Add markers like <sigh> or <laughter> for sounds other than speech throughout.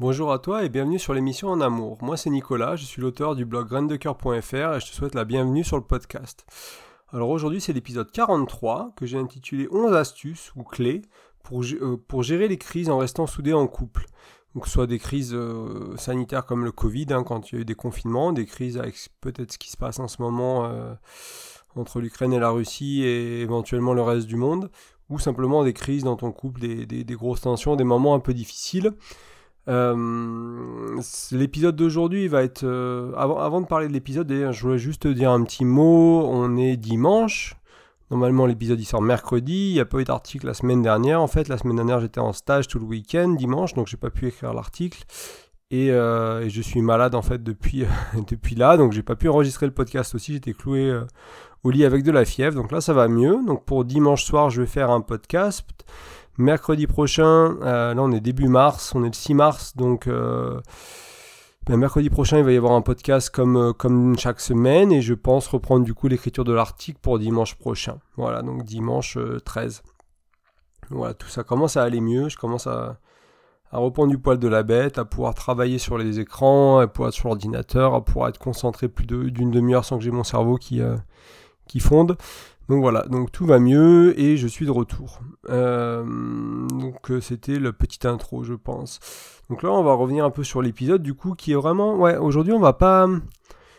Bonjour à toi et bienvenue sur l'émission En Amour. Moi c'est Nicolas, je suis l'auteur du blog graindecoeur.fr et je te souhaite la bienvenue sur le podcast. Alors aujourd'hui c'est l'épisode 43 que j'ai intitulé 11 astuces ou clés pour, euh, pour, gérer les crises en restant soudés en couple. Donc soit des crises euh, sanitaires comme le Covid, hein, quand il y a eu des confinements, des crises avec peut-être ce qui se passe en ce moment euh, entre l'Ukraine et la Russie et éventuellement le reste du monde, ou simplement des crises dans ton couple, des grosses tensions, des moments un peu difficiles. Euh, l'épisode d'aujourd'hui va être... Euh, avant, de parler de l'épisode, je voulais juste te dire un petit mot. On est dimanche. Normalement, l'épisode il sort mercredi. Il n'y a pas eu d'article la semaine dernière. En fait, la semaine dernière, j'étais en stage tout le week-end, dimanche, donc j'ai pas pu écrire l'article. Et, euh, je suis malade en fait depuis, <laughs> depuis là, donc j'ai pas pu enregistrer le podcast aussi. J'étais cloué au lit avec de la fièvre, donc là ça va mieux. Donc pour dimanche soir, je vais faire un podcast. Mercredi prochain, euh, là on est début mars, on est le 6 mars, donc euh, ben, mercredi prochain il va y avoir un podcast comme, euh, comme chaque semaine et je pense reprendre du coup l'écriture de l'article pour dimanche prochain. Voilà, donc dimanche 13. Voilà, tout ça commence à aller mieux, je commence à, à reprendre du poil de la bête, à pouvoir travailler sur les écrans, à pouvoir être sur l'ordinateur, à pouvoir être concentré plus d'une demi-heure sans que j'ai mon cerveau qui, qui fonde. Donc voilà, donc tout va mieux et je suis de retour. Euh, donc euh, c'était le petit intro, je pense. Donc là, on va revenir un peu sur l'épisode du coup qui est vraiment, ouais, aujourd'hui on va pas,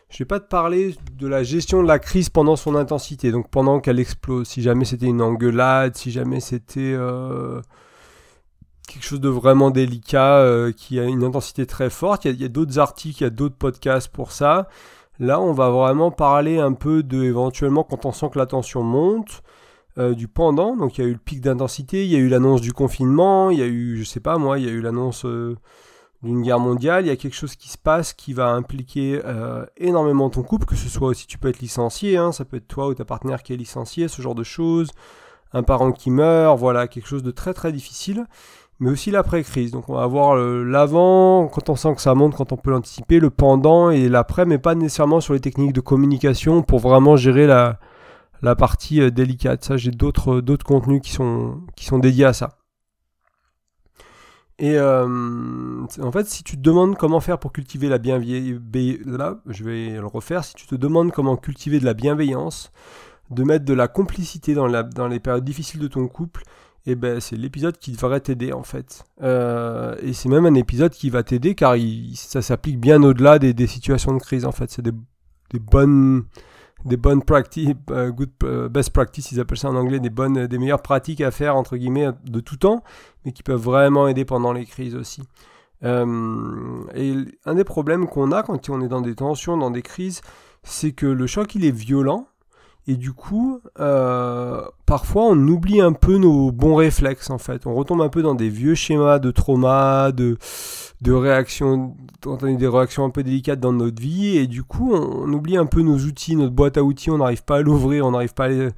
je vais pas te parler de la gestion de la crise pendant son intensité, donc pendant qu'elle explose. Si jamais c'était une engueulade, si jamais c'était euh, quelque chose de vraiment délicat qui a une intensité très forte, il y a d'autres articles, il y a d'autres podcasts pour ça. Là, on va vraiment parler un peu de éventuellement quand on sent que la tension monte, euh, du pendant. Donc il y a eu le pic d'intensité, il y a eu l'annonce du confinement, il y a eu, je sais pas moi, il y a eu l'annonce euh, d'une guerre mondiale. Il y a quelque chose qui se passe qui va impliquer euh, énormément ton couple, que ce soit aussi tu peux être licencié, hein, ça peut être toi ou ta partenaire qui est licencié, ce genre de choses. Un parent qui meurt, voilà, quelque chose de très très difficile mais aussi l'après-crise. Donc on va avoir l'avant, quand on sent que ça monte, quand on peut l'anticiper, le pendant et l'après, mais pas nécessairement sur les techniques de communication pour vraiment gérer la, la partie euh, délicate. Ça, j'ai d'autres d'autres contenus qui sont, qui sont dédiés à ça. Et euh, en fait, si tu te demandes comment faire pour cultiver la bienveillance, là, je vais le refaire, si tu te demandes comment cultiver de la bienveillance, de mettre de la complicité dans, la, dans les périodes difficiles de ton couple, et eh ben c'est l'épisode qui devrait t'aider en fait. Euh, et c'est même un épisode qui va t'aider car ça s'applique bien au-delà des, situations de crise en fait. C'est des, bonnes des bonnes practices, euh, euh, best practice, ils appellent ça en anglais, des bonnes, des meilleures pratiques à faire entre guillemets de tout temps, mais qui peuvent vraiment aider pendant les crises aussi. et un des problèmes qu'on a quand on est dans des tensions, dans des crises, c'est que le choc il est violent, et du coup, euh, parfois on oublie un peu nos bons réflexes en fait. On retombe un peu dans des vieux schémas de trauma, de, de réactions, des réactions un peu délicates dans notre vie. Et du coup, on, oublie un peu nos outils, notre boîte à outils. On n'arrive pas à l'ouvrir, on n'arrive pas à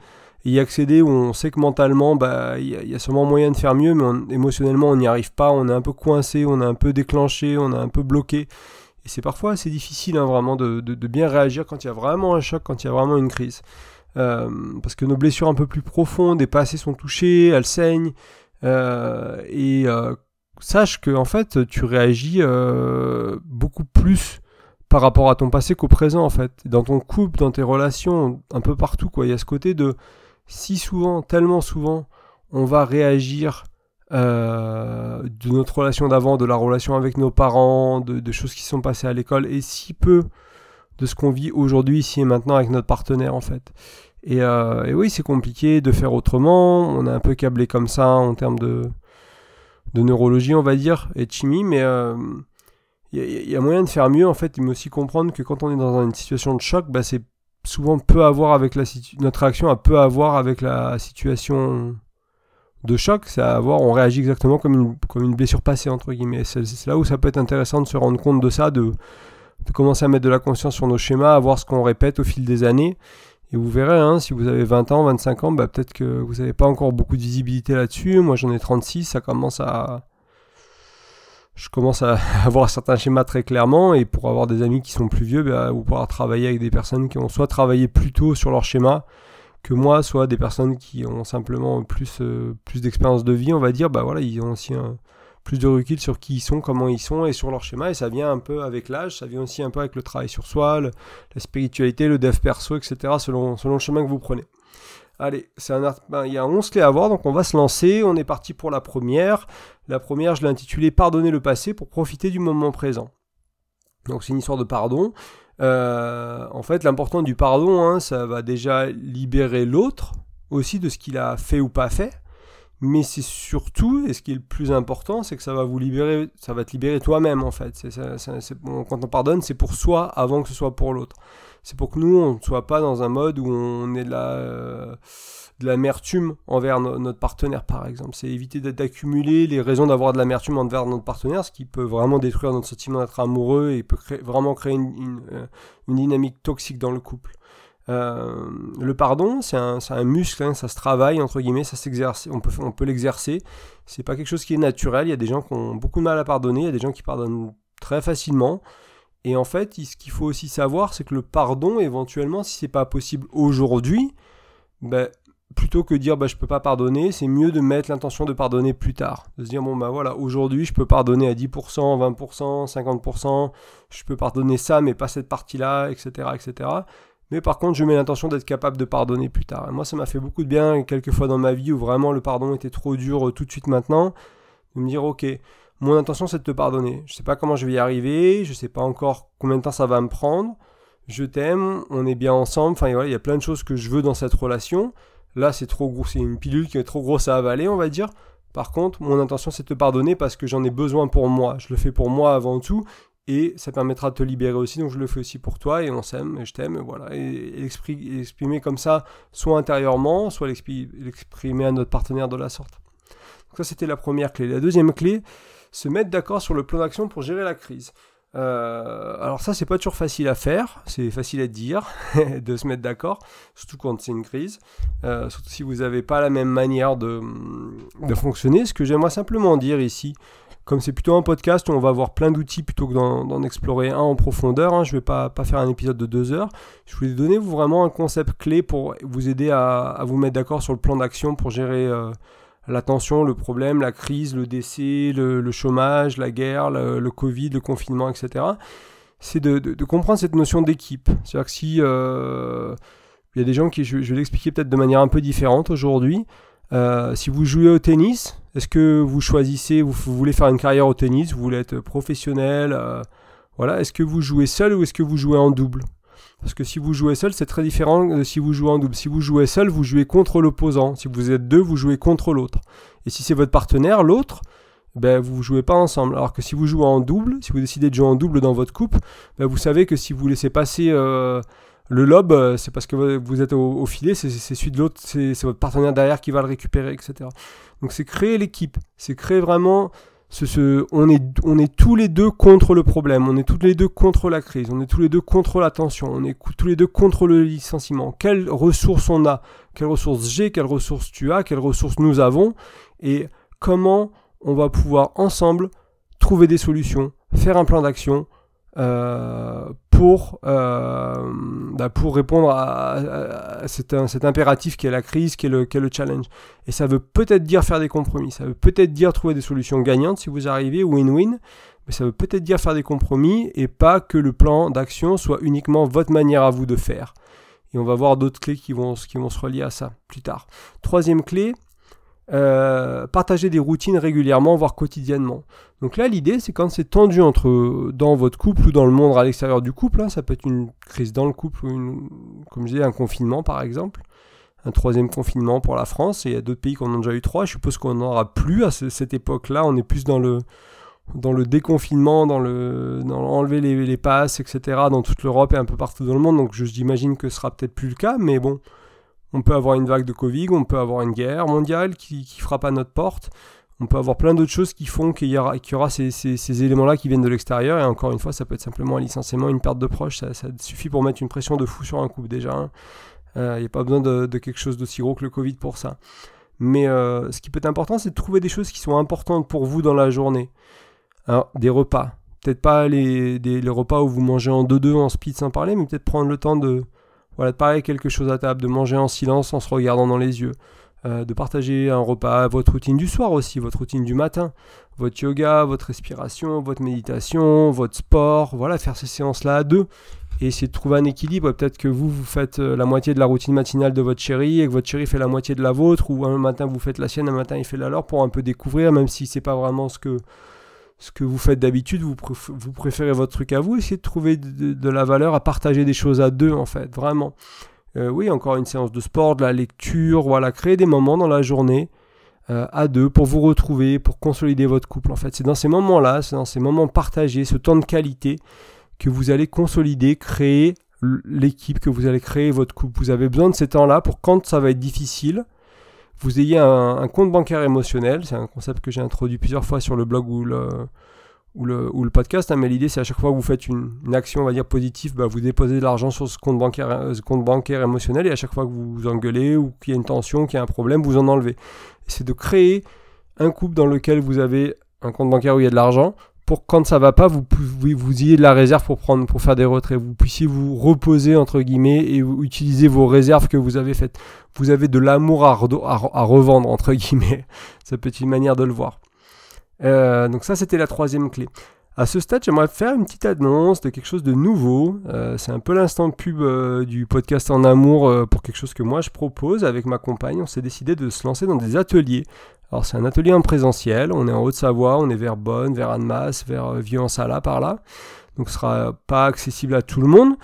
y accéder. On sait que mentalement, bah, il y, a sûrement moyen de faire mieux, mais émotionnellement, on n'y arrive pas. On est un peu coincé, on est un peu déclenché, on est un peu bloqué. Et c'est parfois assez difficile hein, vraiment de bien réagir quand il y a vraiment un choc, quand il y a vraiment une crise. Euh, parce que nos blessures un peu plus profondes et passées sont touchées, elles saignent, euh, et euh, sache que en fait tu réagis beaucoup plus par rapport à ton passé qu'au présent en fait. Dans ton couple, dans tes relations, un peu partout quoi. Il y a ce côté de si souvent, tellement souvent, on va réagir de notre relation d'avant, de la relation avec nos parents, de, de choses qui sont passées à l'école, et si peu de ce qu'on vit aujourd'hui, ici et maintenant avec notre partenaire en fait. Euh, et, oui, c'est compliqué de faire autrement. On est un peu câblé comme ça en termes de, neurologie, on va dire, et de chimie, mais il euh, y, a moyen de faire mieux. En fait, il faut aussi comprendre que quand on est dans une situation de choc, bah, c'est souvent peu à voir avec la notre réaction a peu à voir avec la situation de choc, à voir, on réagit exactement comme une, comme une blessure passée, entre guillemets. C'est là où ça peut être intéressant de se rendre compte de ça, de commencer à mettre de la conscience sur nos schémas, à voir ce qu'on répète au fil des années, et vous verrez, hein, si vous avez 20 ans, 25 ans, bah, peut-être que vous n'avez pas encore beaucoup de visibilité là-dessus. Moi, j'en ai 36, ça commence à... Je commence à <laughs> avoir certains schémas très clairement, et pour avoir des amis qui sont plus vieux, bah, vous pouvoir travailler avec des personnes qui ont soit travaillé plus tôt sur leur schéma que moi, soit des personnes qui ont simplement plus, euh, plus d'expérience de vie, on va dire, bah voilà, ils ont aussi un plus de recul sur qui ils sont, comment ils sont et sur leur schéma. Et ça vient un peu avec l'âge, ça vient aussi un peu avec le travail sur soi, la spiritualité, le dev perso, etc. selon, le chemin que vous prenez. Allez, c'est un ben, il y a 11 clés à voir, donc on va se lancer. On est parti pour la première. La première, je l'ai intitulée Pardonner le passé pour profiter du moment présent. Donc c'est une histoire de pardon. Euh, en fait, l'important du pardon, hein, ça va déjà libérer l'autre aussi de ce qu'il a fait ou pas fait mais c'est surtout, et ce qui est le plus important, c'est que ça va vous libérer, ça va te libérer toi-même en fait. quand on pardonne, c'est pour soi avant que ce soit pour l'autre. C'est pour que nous, on ne soit pas dans un mode où on est de la, euh, de l'amertume envers notre partenaire, par exemple. C'est éviter d'accumuler les raisons d'avoir de l'amertume envers notre partenaire, ce qui peut vraiment détruire notre sentiment d'être amoureux et peut vraiment créer une, euh, une dynamique toxique dans le couple. Euh, le pardon, c'est un, muscle, hein, ça se travaille, entre guillemets, ça s'exerce, on peut, on peut l'exercer. C'est pas quelque chose qui est naturel. Il y a des gens qui ont beaucoup de mal à pardonner, il y a des gens qui pardonnent très facilement. Et en fait, ce qu'il faut aussi savoir, c'est que le pardon, éventuellement, si c'est pas possible aujourd'hui, ben, plutôt que dire bah, je peux pas pardonner, c'est mieux de mettre l'intention de pardonner plus tard. De se dire bon bah voilà, aujourd'hui je peux pardonner à 10%, 20%, 50%, je peux pardonner ça mais pas cette partie-là, etc. etc. Mais par contre, je mets l'intention d'être capable de pardonner plus tard. Moi, ça m'a fait beaucoup de bien quelques fois dans ma vie où vraiment le pardon était trop dur euh, tout de suite maintenant. De me dire, ok, mon intention c'est de te pardonner. Je ne sais pas comment je vais y arriver, je ne sais pas encore combien de temps ça va me prendre. Je t'aime, on est bien ensemble. Enfin, il y a plein de choses que je veux dans cette relation. Là, c'est trop gros, c'est une pilule qui est trop grosse à avaler, on va dire. Par contre, mon intention c'est de te pardonner parce que j'en ai besoin pour moi. Je le fais pour moi avant tout et ça permettra de te libérer aussi, donc je le fais aussi pour toi, et on s'aime, et je t'aime, voilà. Et, l'exprimer comme ça, soit intérieurement, soit l'exprimer à notre partenaire de la sorte. Donc ça, c'était la première clé. La deuxième clé, se mettre d'accord sur le plan d'action pour gérer la crise. Euh, alors ça, c'est pas toujours facile à faire, c'est facile à dire, <laughs> de se mettre d'accord, surtout quand c'est une crise, euh, surtout si vous n'avez pas la même manière de, de fonctionner. Ce que j'aimerais simplement dire ici, comme c'est plutôt un podcast où on va avoir plein d'outils plutôt que d'en explorer un en profondeur, hein, je ne vais pas, faire un épisode de deux heures. Je voulais donner vraiment un concept clé pour vous aider à, vous mettre d'accord sur le plan d'action pour gérer euh, la tension, le problème, la crise, le décès, le, chômage, la guerre, le, Covid, le confinement, etc. C'est de, comprendre cette notion d'équipe. C'est-à-dire que si euh, il y a des gens qui, je vais l'expliquer peut-être de manière un peu différente aujourd'hui, euh, si vous jouez au tennis, est-ce que vous choisissez, vous, voulez faire une carrière au tennis, vous voulez être professionnel, euh, voilà, est-ce que vous jouez seul ou est-ce que vous jouez en double? Parce que si vous jouez seul, c'est très différent de si vous jouez en double. Si vous jouez seul, vous jouez contre l'opposant. Si vous êtes deux, vous jouez contre l'autre. Et si c'est votre partenaire, l'autre, ben, vous ne jouez pas ensemble. Alors que si vous jouez en double, si vous décidez de jouer en double dans votre couple, ben, vous savez que si vous laissez passer euh, le lob, euh, c'est parce que vous êtes au, filet, c'est celui de l'autre, c'est votre partenaire derrière qui va le récupérer, etc. Donc c'est créer l'équipe, c'est créer vraiment ce, on, est, on est tous les deux contre le problème, on est tous les deux contre la crise, on est tous les deux contre la tension, on est tous les deux contre le licenciement. Quelles ressources on a? Quelles ressources j'ai? Quelles ressources tu as? Quelles ressources nous avons? Et comment on va pouvoir ensemble trouver des solutions, faire un plan d'action euh, pour, euh, bah, pour répondre à, cet, impératif qui est la crise, qui est, le, qui est le challenge. Et ça veut peut-être dire faire des compromis, ça veut peut-être dire trouver des solutions gagnantes si vous arrivez, win-win, mais ça veut peut-être dire faire des compromis et pas que le plan d'action soit uniquement votre manière à vous de faire. Et on va voir d'autres clés qui vont, qui vont se relier à ça plus tard. Troisième clé, euh, partager des routines régulièrement, voire quotidiennement. Donc là, l'idée, c'est quand c'est tendu entre dans votre couple ou dans le monde à l'extérieur du couple, hein, ça peut être une crise dans le couple comme je disais, un confinement par exemple, un troisième confinement pour la France, et il y a d'autres pays qui en ont déjà eu trois. Je suppose qu'on n'en aura plus à cette époque-là. On est plus dans le dans le déconfinement, dans le enlever les, les passes, etc. dans toute l'Europe et un peu partout dans le monde. Donc j'imagine que ce sera peut-être plus le cas, mais bon. On peut avoir une vague de Covid, on peut avoir une guerre mondiale qui, frappe à notre porte. On peut avoir plein d'autres choses qui font qu'il y aura, ces, éléments-là qui viennent de l'extérieur. Et encore une fois, ça peut être simplement un licenciement, une perte de proches. Ça, suffit pour mettre une pression de fou sur un couple déjà. Il hein. n'y euh, a pas besoin de, quelque chose d'aussi gros que le Covid pour ça. Mais euh, ce qui peut être important, c'est de trouver des choses qui sont importantes pour vous dans la journée. Alors, des repas. Peut-être pas les, les repas où vous mangez en deux-deux en speed sans parler, mais peut-être prendre le temps de, voilà, de parler quelque chose à table, de manger en silence en se regardant dans les yeux. euh, de partager un repas, votre routine du soir aussi, votre routine du matin, votre yoga, votre respiration, votre méditation, votre sport, voilà, faire ces séances-là à deux et essayer de trouver un équilibre. Peut-être que vous, vous faites euh, la moitié de la routine matinale de votre chéri et que votre chéri fait la moitié de la vôtre, ou un matin vous faites la sienne, un matin il fait la leur pour un peu découvrir, même si c'est pas vraiment ce que, ce que vous faites d'habitude, vous, préférez votre truc à vous, essayez de trouver de, la valeur à partager des choses à deux en fait, vraiment. Euh, oui, encore une séance de sport, de la lecture, voilà, créer des moments dans la journée euh, à deux pour vous retrouver, pour consolider votre couple. En fait, c'est dans ces moments-là, c'est dans ces moments partagés, ce temps de qualité que vous allez consolider, créer l'équipe, que vous allez créer votre couple. Vous avez besoin de ces temps-là pour quand ça va être difficile, vous ayez un, compte bancaire émotionnel. C'est un concept que j'ai introduit plusieurs fois sur le blog ou le, ou le, podcast, hein, mais l'idée c'est à chaque fois que vous faites une, action, on va dire, positive, bah, vous déposez de l'argent sur ce compte, bancaire, euh, ce compte bancaire émotionnel et à chaque fois que vous vous engueulez ou qu'il y a une tension, qu'il y a un problème, vous en enlevez. C'est de créer un couple dans lequel vous avez un compte bancaire où il y a de l'argent pour quand ça va pas, vous, vous, vous ayez de la réserve pour, prendre, pour faire des retraits. Vous puissiez vous reposer, entre guillemets, et utiliser vos réserves que vous avez faites. Vous avez de l'amour à, à, revendre, entre guillemets. <laughs> Être une manière de le voir. Euh, donc ça, c'était la troisième clé. À ce stade, j'aimerais faire une petite annonce de quelque chose de nouveau. Euh, c'est un peu l'instant de pub euh, du podcast en amour pour quelque chose que moi je propose avec ma compagne. On s'est décidé de se lancer dans des ateliers. Alors c'est un atelier en présentiel. On est en Haute-Savoie, on est vers Bonn, vers Annemasse, vers Vieux-en-Sala par là. Donc ce sera pas accessible à tout le monde.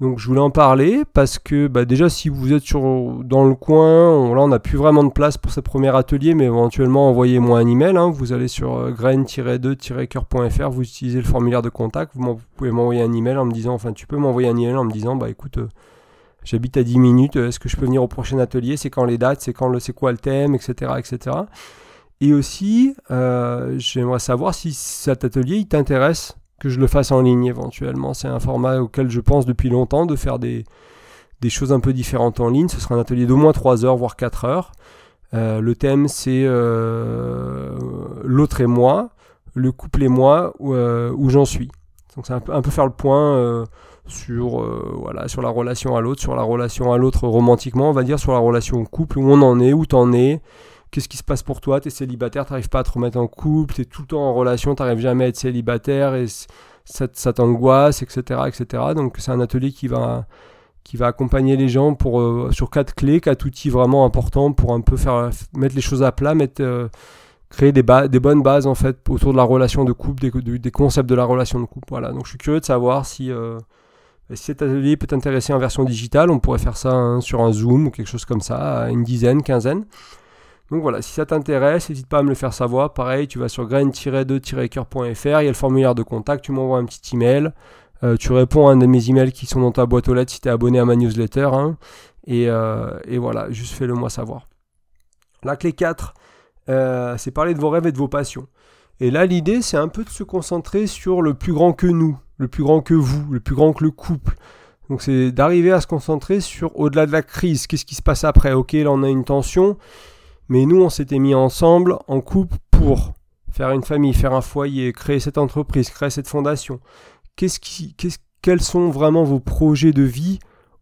Donc je voulais en parler parce que bah, déjà si vous êtes sur, dans le coin, là on n'a plus vraiment de place pour ce premier atelier, mais éventuellement envoyez-moi un email. Hein. vous allez sur euh, grain-2-coeur.fr, vous utilisez le formulaire de contact, vous, pouvez m'envoyer un email en me disant, enfin tu peux m'envoyer un email en me disant, bah écoute, euh, j'habite à 10 minutes, est-ce que je peux venir au prochain atelier, c'est quand les dates, c'est quand le, c'est quoi le thème, etc., etc. Et aussi, euh, j'aimerais savoir si cet atelier il t'intéresse que je le fasse en ligne éventuellement. C'est un format auquel je pense depuis longtemps de faire des, des choses un peu différentes en ligne. Ce sera un atelier d'au moins 3 heures, voire 4 heures. Euh, le thème c'est euh, l'autre et moi, le couple et moi, où, euh, où j'en suis. Donc c'est un peu, un peu, faire le point sur, voilà, sur la relation à l'autre, sur la relation à l'autre romantiquement, on va dire, sur la relation au couple, où on en est, où t'en es, qu'est-ce qui se passe pour toi? T'es célibataire, t'arrives pas à te remettre en couple, t'es tout le temps en relation, t'arrives jamais à être célibataire et ça, t'angoisse, etc., etc. Donc c'est un atelier qui va qui va accompagner les gens pour euh, sur quatre clés, quatre outils vraiment importants pour un peu faire mettre les choses à plat, euh, créer des, bonnes bases en fait autour de la relation de couple, des, des, concepts de la relation de couple. Voilà. Donc je suis curieux de savoir si euh, si cet atelier peut t'intéresser en version digitale, on pourrait faire ça hein, sur un Zoom ou quelque chose comme ça, une dizaine, quinzaine. Donc voilà, si ça t'intéresse, n'hésite pas à me le faire savoir. Pareil, tu vas sur grain-2-coeur.fr, il y a le formulaire de contact, tu m'envoies un petit email. Euh, tu réponds à un de mes emails qui sont dans ta boîte aux lettres si tu es abonné à ma newsletter. Hein. Euh, et, voilà, juste fais-le moi savoir. La clé 4, euh, c'est parler de vos rêves et de vos passions. Et là, l'idée, c'est un peu de se concentrer sur le plus grand que nous, le plus grand que vous, le plus grand que le couple. Donc c'est d'arriver à se concentrer sur au-delà de la crise, qu'est-ce qui se passe après? Ok, là on a une tension, mais nous, on s'était mis ensemble en couple pour faire une famille, faire un foyer, créer cette entreprise, créer cette fondation. Qu'est-ce qui, quels sont vraiment vos projets de vie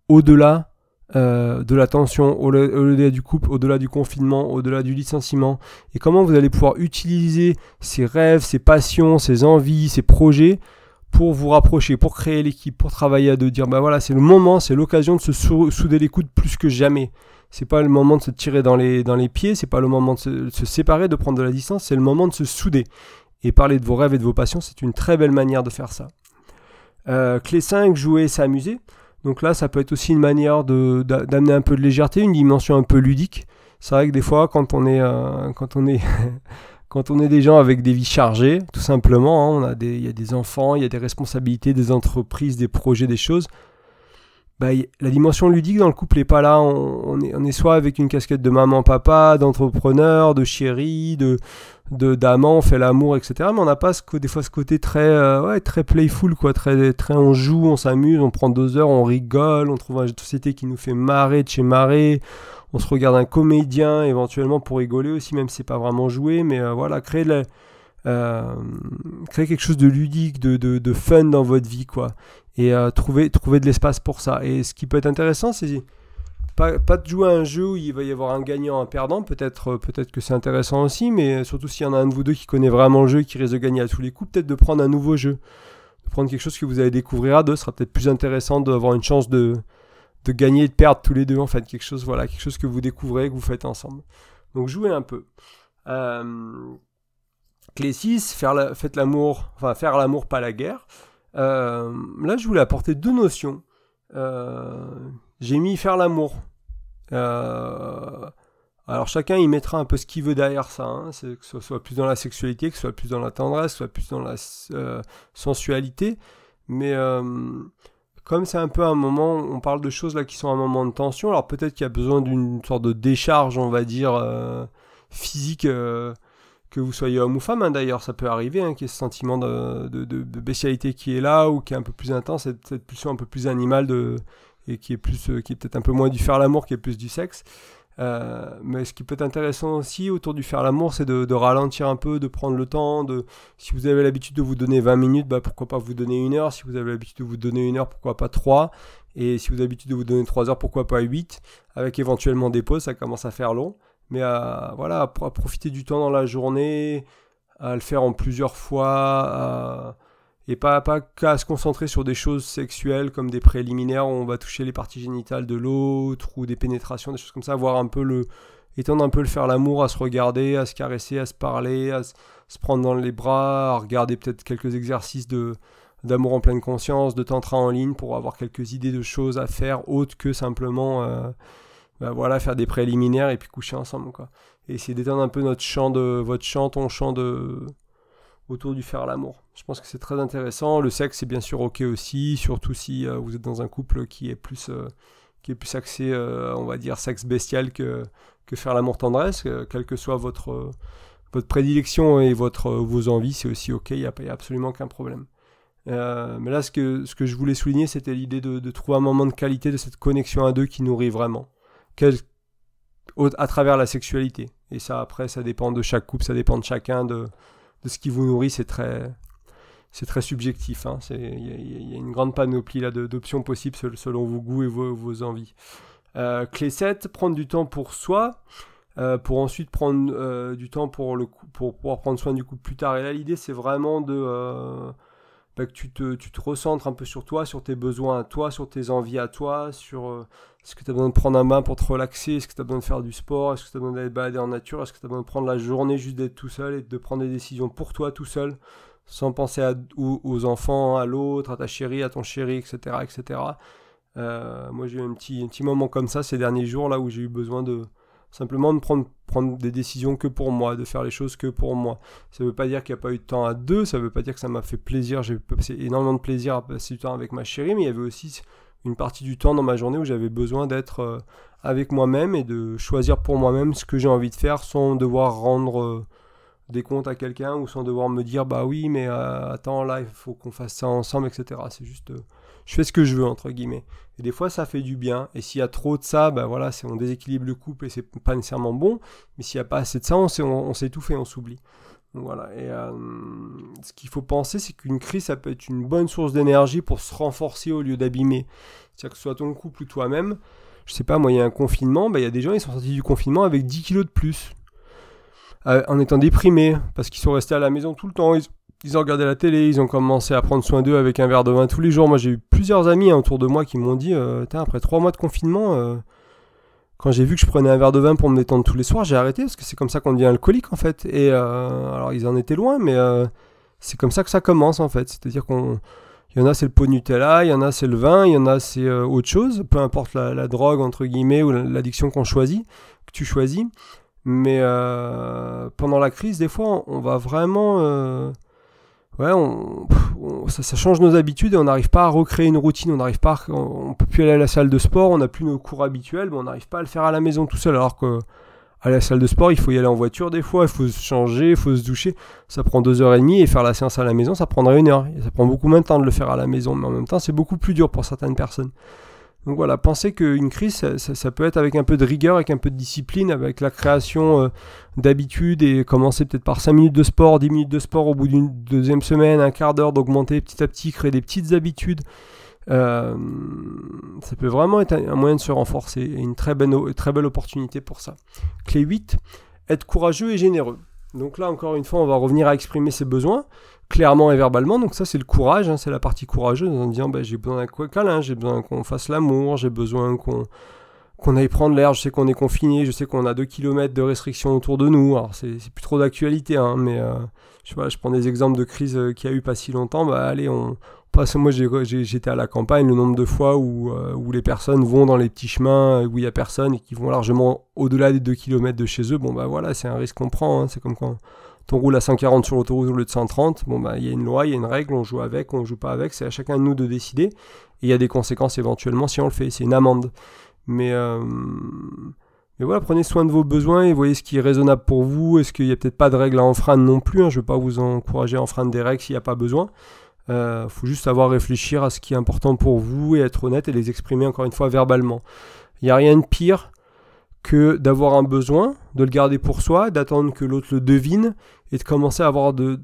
au-delà euh, de la tension, au-delà du couple, au-delà du confinement, au-delà du licenciement? Et comment vous allez pouvoir utiliser ces rêves, ces passions, ces envies, ces projets pour vous rapprocher, pour créer l'équipe, pour travailler à deux, dire bah voilà, c'est le moment, c'est l'occasion de se souder les coudes plus que jamais c'est pas le moment de se tirer dans les, dans les pieds, c'est pas le moment de se, séparer, de prendre de la distance, c'est le moment de se souder. Et parler de vos rêves et de vos passions, c'est une très belle manière de faire ça. Euh, clé 5, jouer, s'amuser. Donc là, ça peut être aussi une manière d'amener un peu de légèreté, une dimension un peu ludique. C'est vrai que des fois, quand on est, euh, quand on est, <laughs> quand on est des gens avec des vies chargées, tout simplement, hein, il y a des enfants, il y a des responsabilités, des entreprises, des projets, des choses bah, la dimension ludique dans le couple n'est pas là. On, est, soit avec une casquette de maman, papa, d'entrepreneur, de chéri, de d'amant, on fait l'amour, etc. Mais on n'a pas des fois ce côté très, euh, très playful, quoi. Très, très on joue, on s'amuse, on prend deux heures, on rigole, on trouve un jeu de société qui nous fait marrer de chez marrer. On se regarde un comédien éventuellement pour rigoler aussi, même si c'est pas vraiment jouer. Mais euh, voilà, créer, euh, créer quelque chose de ludique, de, de, de, fun dans votre vie, quoi et euh, trouver, trouver de l'espace pour ça. Et ce qui peut être intéressant, c'est pas, de jouer à un jeu où il va y avoir un gagnant, un perdant. Peut-être peut que c'est intéressant aussi, mais surtout s'il y en a un de vous deux qui connaît vraiment le jeu et qui risque de gagner à tous les coups, peut-être de prendre un nouveau jeu. De prendre quelque chose que vous allez découvrir à deux. Ce sera peut-être plus intéressant d'avoir une chance de, de gagner et de perdre tous les deux en fait. Quelque chose, voilà, quelque chose que vous découvrez, que vous faites ensemble. Donc jouez un peu. Euh, clé 6, faire faites l'amour, enfin faire l'amour, pas la guerre. Euh, là, je voulais apporter deux notions. Euh, j'ai mis faire l'amour. alors chacun y mettra un peu ce qu'il veut derrière ça, hein. que ce soit plus dans la sexualité, que ce soit plus dans la tendresse, que ce soit plus dans la sensualité. Mais comme c'est un peu un moment, on parle de choses là qui sont un moment de tension, alors peut-être qu'il y a besoin d'une sorte de décharge, on va dire, euh, physique, euh, que vous soyez homme ou femme, hein, d'ailleurs, ça peut arriver, hein, qu'il y ait ce sentiment de, de, bestialité qui est là, ou qui est un peu plus intense, cette, pulsion un peu plus animale, de, et qui est, plus, euh, qui est peut-être un peu moins du faire l'amour, qui est plus du sexe. Euh, mais ce qui peut être intéressant aussi autour du faire l'amour, c'est de, ralentir un peu, de prendre le temps. De, si vous avez l'habitude de vous donner 20 minutes, bah pourquoi pas vous donner une heure. Si vous avez l'habitude de vous donner une heure, pourquoi pas 3. Et si vous avez l'habitude de vous donner 3 heures, pourquoi pas 8. Avec éventuellement des pauses, ça commence à faire long. Mais à, voilà, à, profiter du temps dans la journée, à le faire en plusieurs fois et pas, pas qu'à se concentrer sur des choses sexuelles comme des préliminaires où on va toucher les parties génitales de l'autre ou des pénétrations, des choses comme ça, voir un peu le étendre un peu le faire l'amour, à se regarder, à se caresser, à se parler, à se, prendre dans les bras, à regarder peut-être quelques exercices de d'amour en pleine conscience, de tantra en ligne pour avoir quelques idées de choses à faire autres que simplement euh, bah voilà faire des préliminaires et puis coucher ensemble quoi. Et essayer d'étendre un peu notre champ de votre chant, ton chant de autour du faire l'amour. Je pense que c'est très intéressant. Le sexe est bien sûr ok aussi, surtout si euh, vous êtes dans un couple qui est plus, euh, qui est plus axé, euh, on va dire, sexe bestial que, que faire l'amour tendresse, quelle que soit votre, votre prédilection et votre, vos envies, c'est aussi ok, il n'y a, a, absolument aucun problème. mais là, ce que, ce que je voulais souligner, c'était l'idée de, de, trouver un moment de qualité de cette connexion à deux qui nourrit vraiment. À travers la sexualité. Et ça, après, ça dépend de chaque couple, ça dépend de chacun, de, de ce qui vous nourrit, c'est très, c'est très subjectif. Hein. Il y, a une grande panoplie là, d'options possibles selon vos goûts et vos, envies. Euh, clé 7, prendre du temps pour soi, euh, pour ensuite prendre euh, du temps pour, le, pour pouvoir prendre soin du couple plus tard. Et là, l'idée, c'est vraiment de bah, que tu te, tu te recentres un peu sur toi, sur tes besoins à toi, sur tes envies à toi, sur euh, est-ce que tu as besoin de prendre un bain pour te relaxer, est-ce que tu as besoin de faire du sport, est-ce que tu as besoin d'aller balader en nature, est-ce que tu as besoin de prendre la journée juste d'être tout seul et de prendre des décisions pour toi tout seul, sans penser aux, enfants, à l'autre, à ta chérie, à ton chéri, etc. etc. Euh, moi j'ai eu un petit, un petit moment comme ça ces derniers jours là où j'ai eu besoin de, Simplement de prendre, des décisions que pour moi, de faire les choses que pour moi. Ça ne veut pas dire qu'il n'y a pas eu de temps à deux, ça ne veut pas dire que ça m'a fait plaisir, j'ai passé énormément de plaisir à passer du temps avec ma chérie, mais il y avait aussi une partie du temps dans ma journée où j'avais besoin d'être euh, avec moi-même et de choisir pour moi-même ce que j'ai envie de faire sans devoir rendre euh, des comptes à quelqu'un ou sans devoir me dire bah oui mais euh, attends là il faut qu'on fasse ça ensemble etc. C'est juste je fais ce que je veux, entre guillemets. Et des fois, ça fait du bien. Et s'il y a trop de ça, ben voilà, on déséquilibre le couple et c'est pas nécessairement bon. Mais s'il n'y a pas assez de ça, on s'étouffe et on s'oublie. Voilà. Et euh, ce qu'il faut penser, c'est qu'une crise, ça peut être une bonne source d'énergie pour se renforcer au lieu d'abîmer. C'est-à-dire que ce soit ton couple ou toi-même. Je sais pas, moi, il y a un confinement, ben, il y a des gens, ils sont sortis du confinement avec 10 kilos de plus. Euh, en étant déprimés, parce qu'ils sont restés à la maison tout le temps. Ils ont regardé la télé, ils ont commencé à prendre soin d'eux avec un verre de vin tous les jours. Moi, j'ai eu plusieurs amis autour de moi qui m'ont dit euh, après trois mois de confinement, euh, quand j'ai vu que je prenais un verre de vin pour me détendre tous les soirs, j'ai arrêté parce que c'est comme ça qu'on devient alcoolique en fait. Et euh, alors, ils en étaient loin, mais c'est comme ça que ça commence en fait. C'est-à-dire qu'on. Il y en a, c'est le pot Nutella, il y en a, c'est le vin, il y en a, c'est autre chose, peu importe la, la drogue, entre guillemets, ou l'addiction qu'on choisit, que tu choisis. Mais pendant la crise, des fois, on va vraiment ouais, on, ça, change nos habitudes et on n'arrive pas à recréer une routine, on n'arrive pas, on, peut plus aller à la salle de sport, on n'a plus nos cours habituels, mais on n'arrive pas à le faire à la maison tout seul, alors que à la salle de sport, il faut y aller en voiture des fois, il faut se changer, il faut se doucher, ça prend deux heures et demie et faire la séance à la maison, ça prendrait une heure. Et ça prend beaucoup moins de temps de le faire à la maison, mais en même temps, c'est beaucoup plus dur pour certaines personnes. Donc voilà, pensez qu'une crise, ça, peut être avec un peu de rigueur, avec un peu de discipline, avec la création euh, d'habitudes et commencer peut-être par 5 minutes de sport, 10 minutes de sport au bout d'une deuxième semaine, un quart d'heure, d'augmenter petit à petit, créer des petites habitudes ça peut vraiment être un, moyen de se renforcer et une très belle, très belle opportunité pour ça. Clé 8, être courageux et généreux. Donc là, encore une fois, on va revenir à exprimer ses besoins clairement et verbalement. Donc ça, c'est le courage, hein, c'est la partie courageuse en disant bah, j'ai besoin d'un câlin, j'ai besoin qu'on fasse l'amour, j'ai besoin qu'on qu'on aille prendre l'air, je sais qu'on est confiné, je sais qu'on a 2 km de restrictions autour de nous, alors c'est plus trop d'actualité, hein, mais euh, je, je prends des exemples de crise euh, qu'il y a eu pas si longtemps, bah allez, on passe, moi j'étais à la campagne, le nombre de fois où, euh, où les personnes vont dans les petits chemins où il y a personne et qui vont largement au-delà des 2 km de chez eux, bon bah voilà, c'est un risque qu'on prend, hein, c'est comme quand on roule à 140 sur l'autoroute au lieu de 130, bon bah il y a une loi, il y a une règle, on joue avec, on joue pas avec, c'est à chacun de nous de décider. Et il y a des conséquences éventuellement si on le fait, c'est une amende. Mais, euh, voilà, prenez soin de vos besoins et voyez ce qui est raisonnable pour vous. Est-ce qu'il n'y a peut-être pas de règles à enfreindre non plus hein? Je ne veux pas vous encourager à enfreindre des règles s'il n'y a pas besoin. Il euh, faut juste savoir réfléchir à ce qui est important pour vous et être honnête et les exprimer encore une fois verbalement. Il n'y a rien de pire que d'avoir un besoin, de le garder pour soi, d'attendre que l'autre le devine et de commencer à avoir de,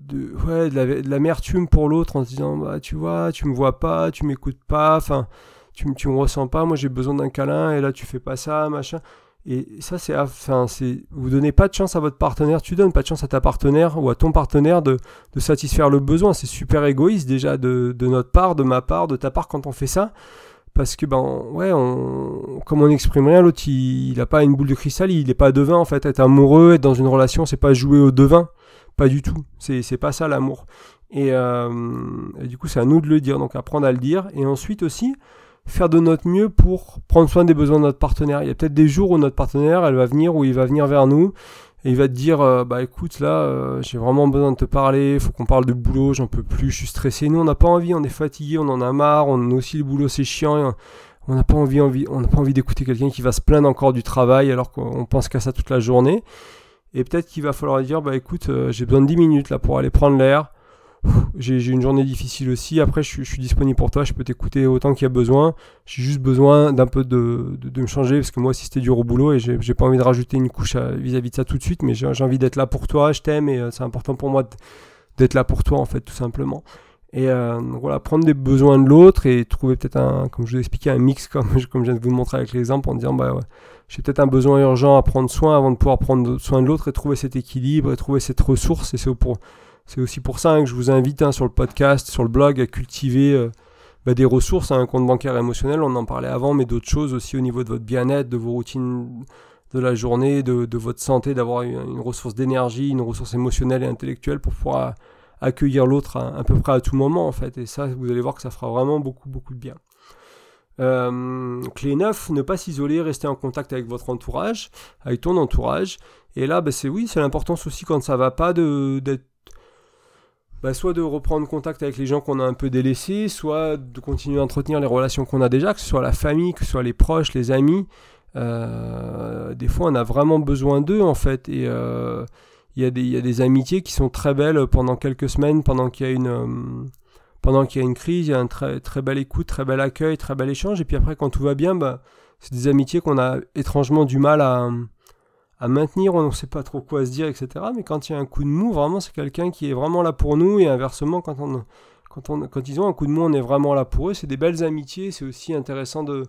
ouais, de l'amertume pour l'autre en se disant bah tu vois, tu me vois pas, tu m'écoutes pas, enfin tu, tu me ressens pas, moi j'ai besoin d'un câlin et là tu fais pas ça, machin. Et ça c'est enfin c'est vous donnez pas de chance à votre partenaire, tu donnes pas de chance à ta partenaire ou à ton partenaire de, de satisfaire le besoin, c'est super égoïste déjà de, de notre part, de ma part, de ta part quand on fait ça parce que ben ouais on, comme on n'exprime rien l'autre il, il a pas une boule de cristal il est pas devin en fait. Être amoureux être dans une relation c'est pas jouer au devin. Pas du tout. C'est c'est pas ça l'amour. Et, euh, et, du coup c'est à nous de le dire. Donc apprendre à le dire. Et ensuite aussi faire de notre mieux pour prendre soin des besoins de notre partenaire. Il y a peut-être des jours où notre partenaire elle va venir ou il va venir vers nous et il va te dire euh, bah écoute là euh, j'ai vraiment besoin de te parler faut qu'on parle de boulot j'en peux plus je suis stressé. Nous on n'a pas envie on est fatigué on en a marre on aussi le boulot c'est chiant on n'a pas envie, on n'a pas envie d'écouter quelqu'un qui va se plaindre encore du travail alors qu'on pense qu'à ça toute la journée. Et peut-être qu'il va falloir dire bah écoute euh, j'ai besoin de 10 minutes là pour aller prendre l'air j'ai une journée difficile aussi. Après, je, suis disponible pour toi. Je peux t'écouter autant qu'il y a besoin. J'ai juste besoin d'un peu de, de, me changer parce que moi aussi c'était dur au boulot et j'ai pas envie de rajouter une couche vis-à-vis de ça tout de suite. Mais j'ai envie d'être là pour toi. Je t'aime et euh, c'est important pour moi d'être là pour toi en fait, tout simplement. Et euh, voilà, prendre des besoins de l'autre et trouver peut-être un, comme je vous ai expliqué, un mix comme, comme je viens de vous le montrer avec l'exemple en disant bah j'ai peut-être un besoin urgent à prendre soin avant de pouvoir prendre soin de l'autre et trouver cet équilibre et trouver cette ressource. Et c'est pour c'est aussi pour ça hein, que je vous invite hein, sur le podcast, sur le blog, à cultiver euh, bah, des ressources, hein, un compte bancaire émotionnel, on en parlait avant, mais d'autres choses aussi au niveau de votre bien-être, de vos routines de la journée, de, votre santé, d'avoir une, ressource d'énergie, une ressource émotionnelle et intellectuelle pour pouvoir accueillir l'autre à, peu près à tout moment en fait. Et ça, vous allez voir que ça fera vraiment beaucoup, beaucoup de bien. Euh, clé 9, ne pas s'isoler, rester en contact avec votre entourage, avec ton entourage. Et là, bah, c'est oui, c'est l'importance aussi quand ça va pas d'être bah, soit de reprendre contact avec les gens qu'on a un peu délaissés, soit de continuer à entretenir les relations qu'on a déjà, que ce soit la famille, que ce soit les proches, les amis. Euh, des fois, on a vraiment besoin d'eux, en fait. Et euh, il y, a des amitiés qui sont très belles pendant quelques semaines, pendant qu'il y a une... Euh, pendant qu'il y a une crise, il y a un très, très bel écoute, très bel accueil, très bel échange. Et puis après, quand tout va bien, bah, c'est des amitiés qu'on a étrangement du mal à, à maintenir, on ne sait pas trop quoi se dire, etc. Mais quand il y a un coup de mou, vraiment, c'est quelqu'un qui est vraiment là pour nous. Et inversement, quand, ils ont un coup de mou, on est vraiment là pour eux. C'est des belles amitiés. C'est aussi intéressant de,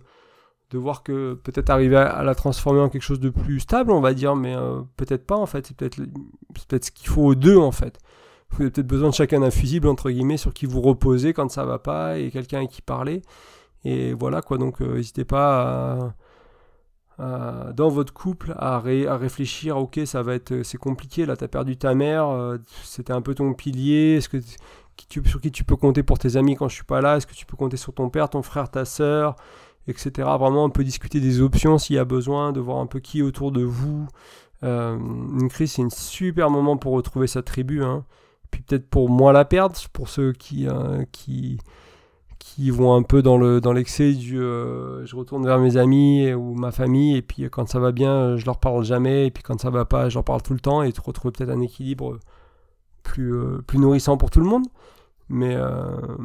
de voir que peut-être arriver à, la transformer en quelque chose de plus stable, on va dire, mais euh, peut-être pas, en fait. C'est peut-être peut ce qu'il faut aux deux, en fait. Vous avez peut-être besoin de chacun d'un fusible, entre guillemets, sur qui vous reposez quand ça va pas et quelqu'un avec qui parler. Et voilà, quoi. Donc, euh, n'hésitez pas à euh, dans votre couple à, réfléchir, ok, ça va être, c'est compliqué, là, tu as perdu ta mère, euh, c'était un peu ton pilier, est-ce que qui tu, sur qui tu peux compter pour tes amis quand je suis pas là, est-ce que tu peux compter sur ton père, ton frère, ta soeur, etc. Vraiment, on peut discuter des options s'il y a besoin, de voir un peu qui autour de vous. Euh, une crise, c'est un super moment pour retrouver sa tribu, hein. puis peut-être pour moins la perdre, pour ceux qui qui vont un peu dans le dans l'excès du euh, je retourne vers mes amis ou ma famille et puis quand ça va bien je leur parle jamais et puis quand ça va pas je leur parle tout le temps et tu retrouves peut-être un équilibre plus euh, plus nourrissant pour tout le monde. Mais euh,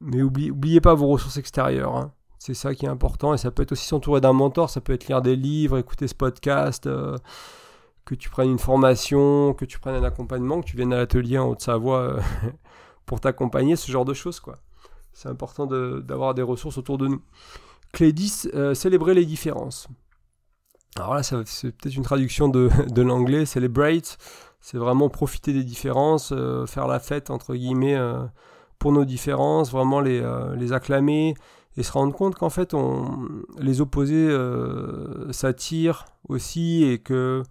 mais oubliez, oubliez pas vos ressources extérieures hein. c'est ça qui est important et ça peut être aussi s'entourer d'un mentor. Ça peut être lire des livres écouter ce podcast que tu prennes une formation que tu prennes un accompagnement que tu viennes à l'atelier en Haute-Savoie <laughs> pour t'accompagner ce genre de choses quoi c'est important d'avoir des ressources autour de nous. Clé 10, célébrer les différences. Alors là, c'est peut-être une traduction de, <laughs> de l'anglais, celebrate, c'est vraiment profiter des différences, faire la fête, entre guillemets, pour nos différences, vraiment les, les acclamer, et se rendre compte qu'en fait on, les opposés euh, s'attirent aussi et que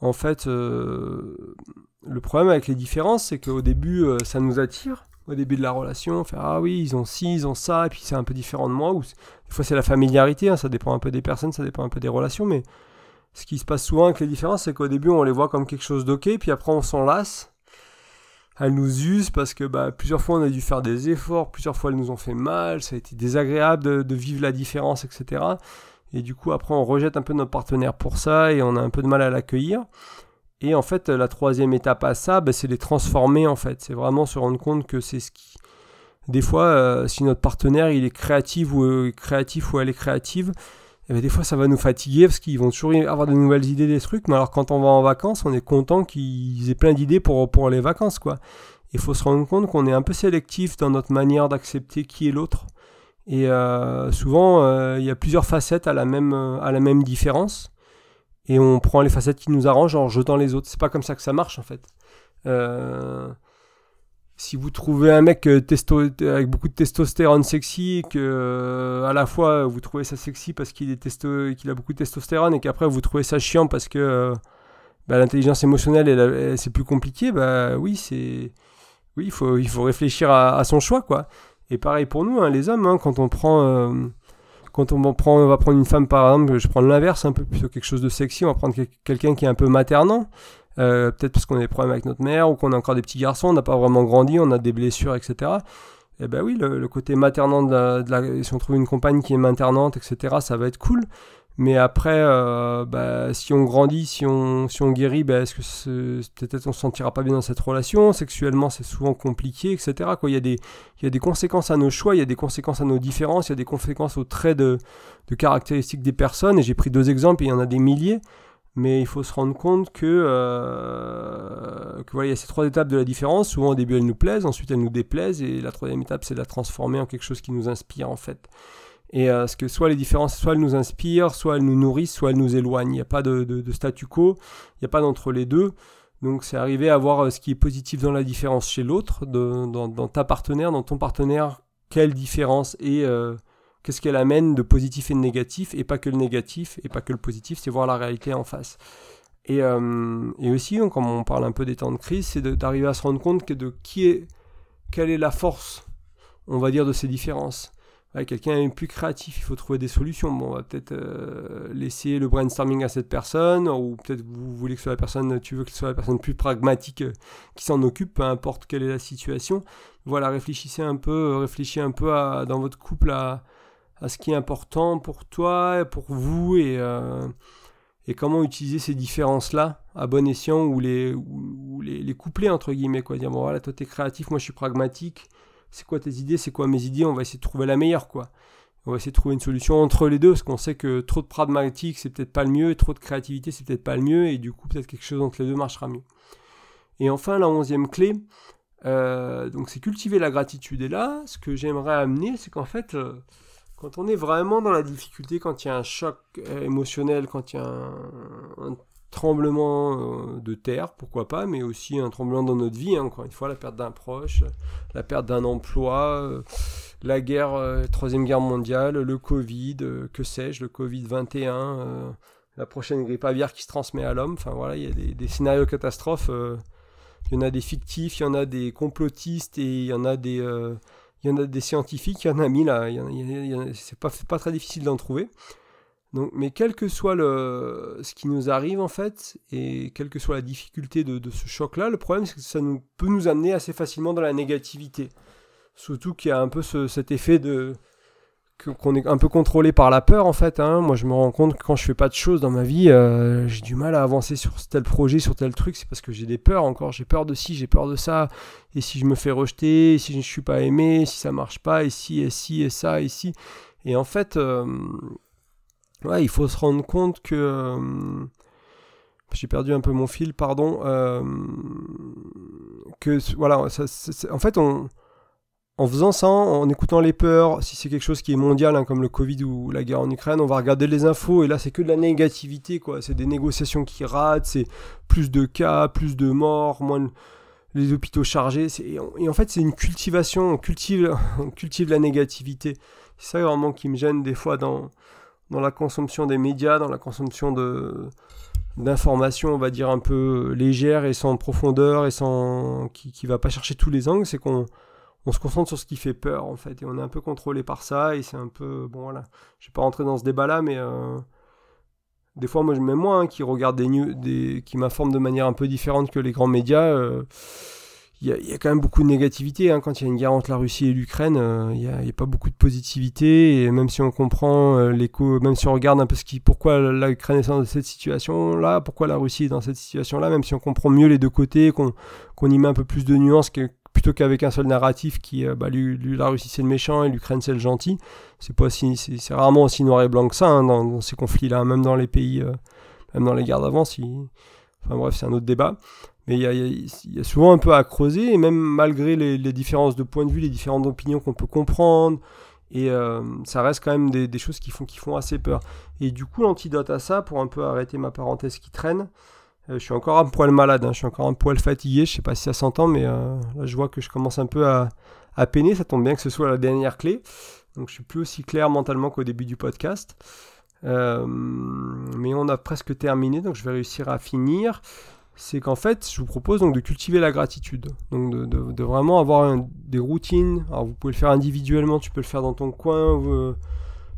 en fait euh, le problème avec les différences c'est qu'au début euh, ça nous attire au début de la relation faire ah oui ils ont ci ils ont ça et puis c'est un peu différent de moi ou des fois c'est la familiarité hein, ça dépend un peu des personnes ça dépend un peu des relations mais ce qui se passe souvent avec les différences c'est qu'au début on les voit comme quelque chose d'ok puis après on s'en lasse elles nous usent parce que bah, plusieurs fois on a dû faire des efforts, plusieurs fois elles nous ont fait mal, ça a été désagréable de, vivre la différence, etc. Et du coup après on rejette un peu notre partenaire pour ça et on a un peu de mal à l'accueillir. Et en fait la troisième étape à ça, bah, c'est les transformer en fait. C'est vraiment se rendre compte que c'est ce qui... Des fois, euh, si notre partenaire il est créatif ou, euh, créatif ou elle est créative, et ben, des fois ça va nous fatiguer parce qu'ils vont toujours avoir de nouvelles idées des trucs, mais alors quand on va en vacances, on est content qu'ils aient plein d'idées pour, pour les vacances, quoi. Il faut se rendre compte qu'on est un peu sélectif dans notre manière d'accepter qui est l'autre. Et euh, souvent, il y a plusieurs facettes à la même, à la même différence. Et on prend les facettes qui nous arrangent en jetant les autres. C'est pas comme ça que ça marche en fait. Euh, si vous trouvez un mec euh, avec beaucoup de testostérone sexy, que euh, à la fois vous trouvez ça sexy parce qu'il a beaucoup de testostérone et qu'après vous trouvez ça chiant parce que bah, l'intelligence émotionnelle c'est plus compliqué, bah oui c'est oui il faut il faut réfléchir à, son choix quoi. Et pareil pour nous hein, les hommes hein, quand on prend quand on, va prendre une femme par exemple, je prends l'inverse un peu plutôt quelque chose de sexy, on va prendre quelqu'un qui est un peu maternant. Euh, peut-être parce qu'on a des problèmes avec notre mère ou qu'on a encore des petits garçons, on n'a pas vraiment grandi, on a des blessures, etc. Et eh ben oui, le, côté maternant de la, si on trouve une compagne qui est maternante, etc., ça va être cool. Mais après, euh, bah, si on grandit, si on, si on guérit, bah, est-ce que peut-être on se sentira pas bien dans cette relation? Sexuellement, c'est souvent compliqué, etc. Quoi. Il, y a des, il y a des conséquences à nos choix, il y a des conséquences à nos différences, il y a des conséquences aux traits de, de caractéristiques des personnes. Et j'ai pris deux exemples, il y en a des milliers. Mais il faut se rendre compte que, euh, que voilà, il y a ces trois étapes de la différence. Souvent au début elles nous plaisent, ensuite elles nous déplaisent, et la troisième étape c'est de la transformer en quelque chose qui nous inspire en fait. Et euh, ce que soit les différences, soit elles nous inspirent, soit elles nous nourrissent, soit elles nous éloignent. Il n'y a pas de, statu quo, il n'y a pas d'entre les deux. Donc c'est arriver à voir euh, ce qui est positif dans la différence chez l'autre, dans, ta partenaire, dans ton partenaire, quelle différence est euh, qu'est-ce qu'elle amène de positif et de négatif, et pas que le négatif, et pas que le positif, c'est voir la réalité en face. Et, euh, et aussi, hein, comme on parle un peu des temps de crise, c'est d'arriver à se rendre compte de qui est, quelle est la force, on va dire, de ces différences. Quelqu'un est plus créatif, il faut trouver des solutions. Bon, on va peut-être euh, laisser le brainstorming à cette personne, ou peut-être vous voulez que soit la personne, tu veux que ce soit la personne plus pragmatique euh, qui s'en occupe, peu importe quelle est la situation. Voilà, réfléchissez un peu, réfléchissez un peu dans votre couple à, ce qui est important pour toi, pour vous, et, euh, et comment utiliser ces différences-là à bon escient ou les, ou, les, les, coupler, entre guillemets, quoi. Dire, bon voilà, toi t'es créatif, moi je suis pragmatique, c'est quoi tes idées, c'est quoi mes idées, on va essayer de trouver la meilleure, quoi. On va essayer de trouver une solution entre les deux, parce qu'on sait que trop de pragmatique, c'est peut-être pas le mieux, trop de créativité, c'est peut-être pas le mieux, et du coup, peut-être quelque chose entre les deux marchera mieux. Et enfin, la onzième clé, euh, donc c'est cultiver la gratitude. Et là, ce que j'aimerais amener, c'est qu'en fait, euh, quand on est vraiment dans la difficulté, quand il y a un choc euh, émotionnel, quand il y a un, tremblement euh, de terre, pourquoi pas, mais aussi un tremblement dans notre vie, hein, encore une fois, la perte d'un proche, la perte d'un emploi, euh, la guerre, troisième guerre mondiale, le Covid, que sais-je, le Covid-21, la prochaine grippe aviaire qui se transmet à l'homme, enfin voilà, il y a des, scénarios catastrophes, il y en a des fictifs, il y en a des complotistes et il y en a des il y en a des scientifiques, il y en a mis là, c'est pas très difficile d'en trouver. Mais quel que soit le, ce qui nous arrive en fait, et quelle que soit la difficulté de, de ce choc-là, le problème c'est que ça nous, peut nous amener assez facilement dans la négativité. Surtout qu'il y a un peu ce, cet effet de, qu'on est un peu contrôlé par la peur en fait. Hein. Moi je me rends compte que quand je fais pas de choses dans ma vie, euh, j'ai du mal à avancer sur tel projet, sur tel truc. C'est parce que j'ai des peurs encore. J'ai peur de ci, j'ai peur de ça. Et si je me fais rejeter, et si je ne suis pas aimé, si ça marche pas, et si, et si, et ça, et si. Et en fait, euh, ouais, il faut se rendre compte que... Euh, j'ai perdu un peu mon fil, pardon. que voilà, en fait on en faisant ça, en écoutant les peurs, si c'est quelque chose qui est mondial, hein, comme le Covid ou la guerre en Ukraine, on va regarder les infos et là c'est que de la négativité, quoi. C'est des négociations qui ratent, c'est plus de cas, plus de morts, moins les hôpitaux chargés. Et, en fait c'est une cultivation, on cultive, <laughs> on cultive la négativité. C'est ça vraiment qui me gêne des fois dans, dans la consommation des médias, dans la consommation de d'informations, on va dire un peu légères et sans profondeur et sans qui, qui va pas chercher tous les angles, c'est qu'on on se concentre sur ce qui fait peur en fait et on est un peu contrôlé par ça et c'est un peu bon voilà. Je vais pas rentrer dans ce débat là mais euh, des fois moi même moi hein, qui regarde des news des qui m'informe de manière un peu différente que les grands médias euh, il y, a quand même beaucoup de négativité hein. quand il y a une guerre entre la Russie et l'Ukraine euh, il n'y a, pas beaucoup de positivité et même si on comprend l'écho même si on regarde un peu ce qui pourquoi l'Ukraine est dans cette situation là pourquoi la Russie est dans cette situation là même si on comprend mieux les deux côtés qu'on qu'on y met un peu plus de nuances plutôt qu'avec un seul narratif qui, euh, bah, la Russie c'est le méchant et l'Ukraine c'est le gentil. C'est pas c'est rarement aussi noir et blanc que ça hein, dans, ces conflits-là, même dans les pays, euh, même dans les guerres d'avant. Enfin bref, c'est un autre débat. Mais il y, a, souvent un peu à creuser, et même malgré les, différences de point de vue, les différentes opinions qu'on peut comprendre, et euh, ça reste quand même des, choses qui font, qui font assez peur. Et du coup, l'antidote à ça, pour un peu arrêter ma parenthèse qui traîne, euh, je suis encore un poil malade, hein. je suis encore un poil fatigué, je sais pas si ça s'entend, mais euh, là je vois que je commence un peu à, peiner, ça tombe bien que ce soit la dernière clé. Donc je suis plus aussi clair mentalement qu'au début du podcast. Mais on a presque terminé, donc je vais réussir à finir. C'est qu'en fait, je vous propose donc de cultiver la gratitude, donc de, vraiment avoir des routines. Alors vous pouvez le faire individuellement, tu peux le faire dans ton coin.